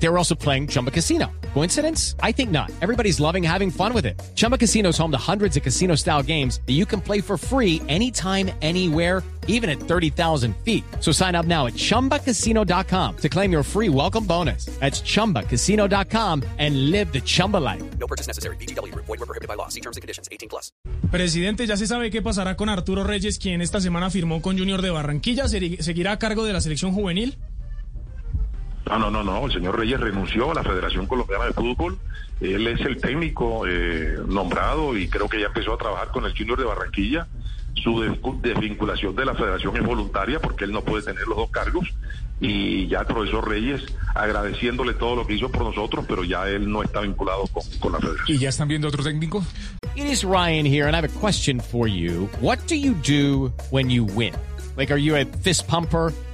They were also playing Chumba Casino. Coincidence? I think not. Everybody's loving having fun with it. Chumba Casino is home to hundreds of casino style games that you can play for free anytime, anywhere, even at 30,000 feet. So sign up now at chumbacasino.com to claim your free welcome bonus. That's chumbacasino.com and live the Chumba life. No purchase necessary. BGW. Void were prohibited by law. See terms and conditions. 18 plus. Presidente, ya se sabe qué pasará con Arturo Reyes, quien esta semana firmó con Junior de Barranquilla. ¿Segui- ¿Seguirá a cargo de la selección juvenil? No, no, no, no. El señor Reyes renunció a la Federación Colombiana de Fútbol. Él es el técnico eh, nombrado y creo que ya empezó a trabajar con el Junior de Barranquilla. Su desvinculación de la Federación es voluntaria porque él no puede tener los dos cargos. Y ya el profesor Reyes agradeciéndole todo lo que hizo por nosotros, pero ya él no está vinculado con, con la Federación. ¿Y ya están viendo otro técnico? It is Ryan here, and I have a question for you. What do you do when you win? Like, are you a fist pumper,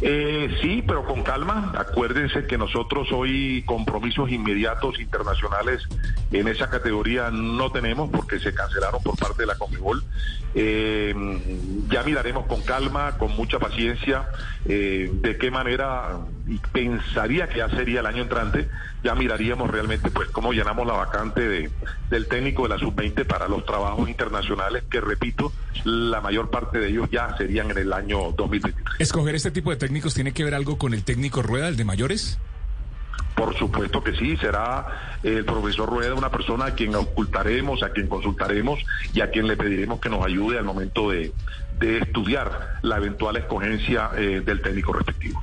Eh, sí, pero con calma. Acuérdense que nosotros hoy compromisos inmediatos internacionales en esa categoría no tenemos porque se cancelaron por parte de la Conmebol. Eh, ya miraremos con calma, con mucha paciencia, eh, de qué manera, y pensaría que ya sería el año entrante, ya miraríamos realmente pues cómo llenamos la vacante de, del técnico de la sub-20 para los trabajos internacionales, que repito, la mayor parte de ellos ya serían en el año 2023. ¿Escoger este tipo de técnicos tiene que ver algo con el técnico Rueda, el de mayores? Por supuesto que sí, será el profesor Rueda una persona a quien ocultaremos, a quien consultaremos y a quien le pediremos que nos ayude al momento de, de estudiar la eventual escogencia eh, del técnico respectivo.